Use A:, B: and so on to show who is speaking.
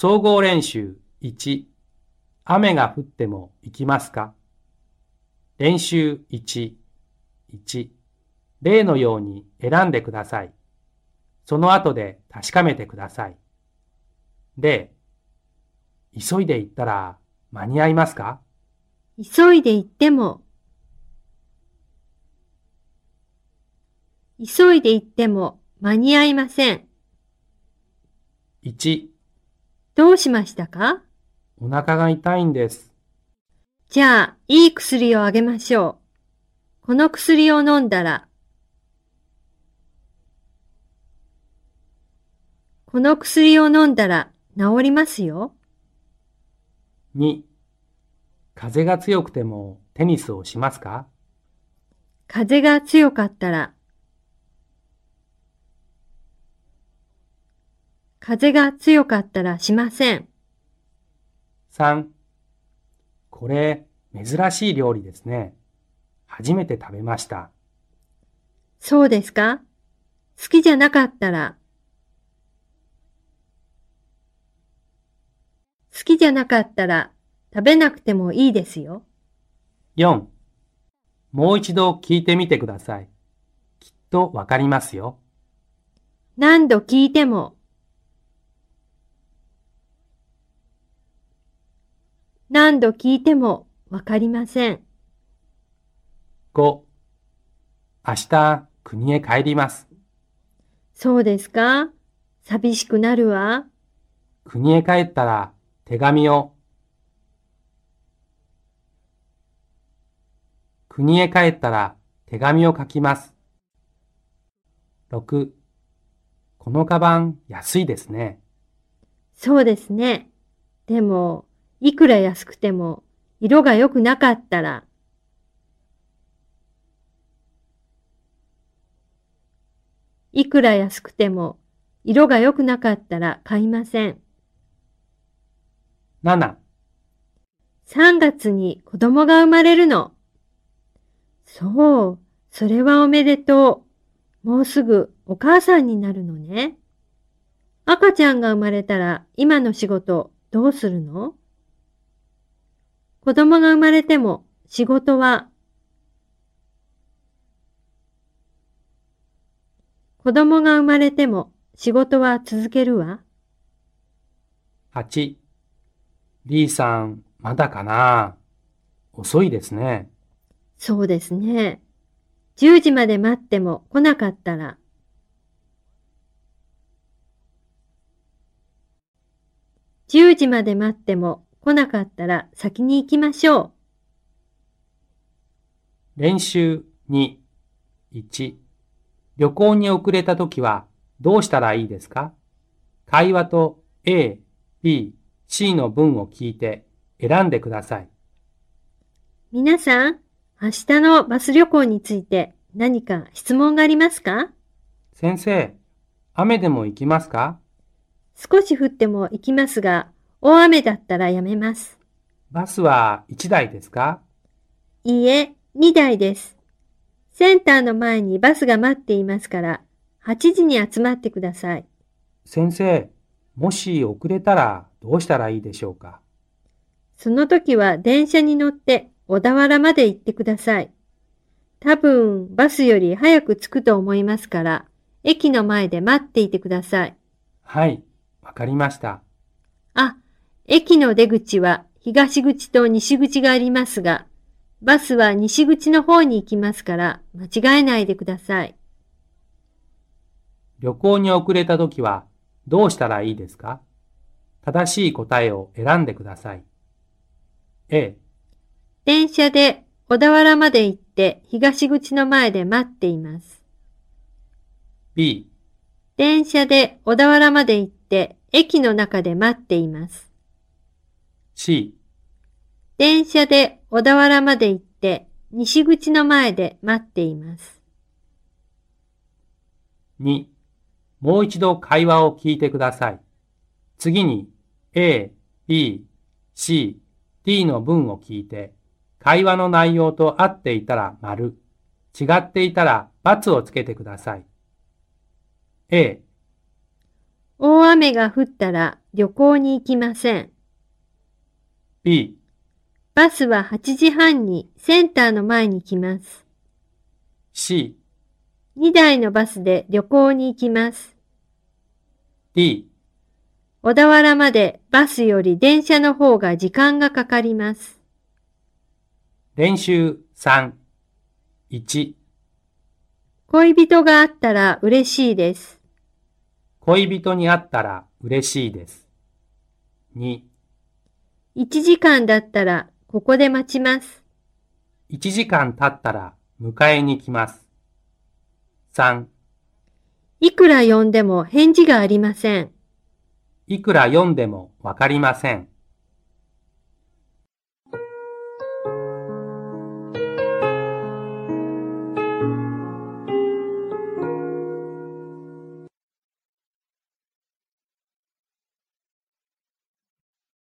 A: 総合練習1、雨が降っても行きますか？練習1、1、例のように選んでください。その後で確かめてください。例、急いで行ったら間に合いますか？
B: 急いで行っても、急いで行っても間に合いません。
A: 1、
B: どうしましたか？
A: お腹が痛いんです。
B: じゃあ、いい薬をあげましょう。この薬を飲んだら、この薬を飲んだら治りますよ。
A: 2、風が強くてもテニスをしますか？
B: 風が強かったら、風が強かったらしません。
A: 3、これ珍しい料理ですね。初めて食べました。
B: そうですか？好きじゃなかったら、好きじゃなかったら食べなくてもいいですよ。
A: 4、もう一度聞いてみてください。きっとわかりますよ。
B: 何度聞いても、何度聞いてもわかりません。
A: 5、明日国へ帰ります。
B: そうですか？寂しくなるわ。
A: 国へ帰ったら手紙を。国へ帰ったら手紙を書きます。6、このカバン安いですね。
B: そうですね。でも、いくら安くても、色が良くなかったら、いくら安くても、色が良くなかったら買いません。
A: 7、
B: 3月に子供が生まれるの。そう、それはおめでとう。もうすぐお母さんになるのね。赤ちゃんが生まれたら今の仕事どうするの？子供が生まれても仕事は、子供が生まれても仕事は続けるわ
A: ？8、D さん、まだかな？遅いですね。
B: そうですね。10時まで待っても来なかったら、10時まで待っても来なかったら先に行きましょ
A: 練習2、1、旅行に遅れたときはどうしたらいいですか？会話と A、B、C の文を聞いて選んでください。
B: う。皆さん、明日のバス旅行について何か質問がありますか？
A: 先生、雨でも行きますか？
B: 少し降っても行きますが、大雨だったらやめます。
A: バスは1台ですか？
B: いいえ、2台です。センターの前にバスが待っていますから、8時に集まってください。
A: 先生、もし遅れたらどうしたらいいでしょうか？
B: その時は電車に乗って小田原まで行ってください。多分バスより早く着くと思いますから、駅の前で待っていてください。
A: はい、わかりました。
B: あ、駅の出口は東口と西口がありますが、バスは西口の方に行きますから間違えないでください。
A: 旅行に遅れたときはどうしたらいいですか？正しい答えを選んでください。A、
B: 電車で小田原まで行って東口の前で待っています。
A: B、
B: 電車で小田原まで行って駅の中で待っています。
A: C、
B: 電車で小田原まで行って西口の前で待っています。
A: 2、もう一度会話を聞いてください。次に A、B、C、D の文を聞いて、会話の内容と合っていたら丸、違っていたら×をつけてください。A、
B: 大雨が降ったら旅行に行きません。
A: B、
B: バスは8時半にセンターの前に来ます。
A: C、
B: 2台のバスで旅行に行きます。
A: D、
B: 小田原までバスより電車の方が時間がかかります。
A: 練習3、1、
B: 恋人があったら嬉しいです。
A: 恋人に会ったら嬉しいです。2、
B: 1時間だったらここで待ちます。
A: 1時間経ったら迎えに来ます。3、
B: いくら呼んでも返事がありません。
A: いくら読んでもわかりません。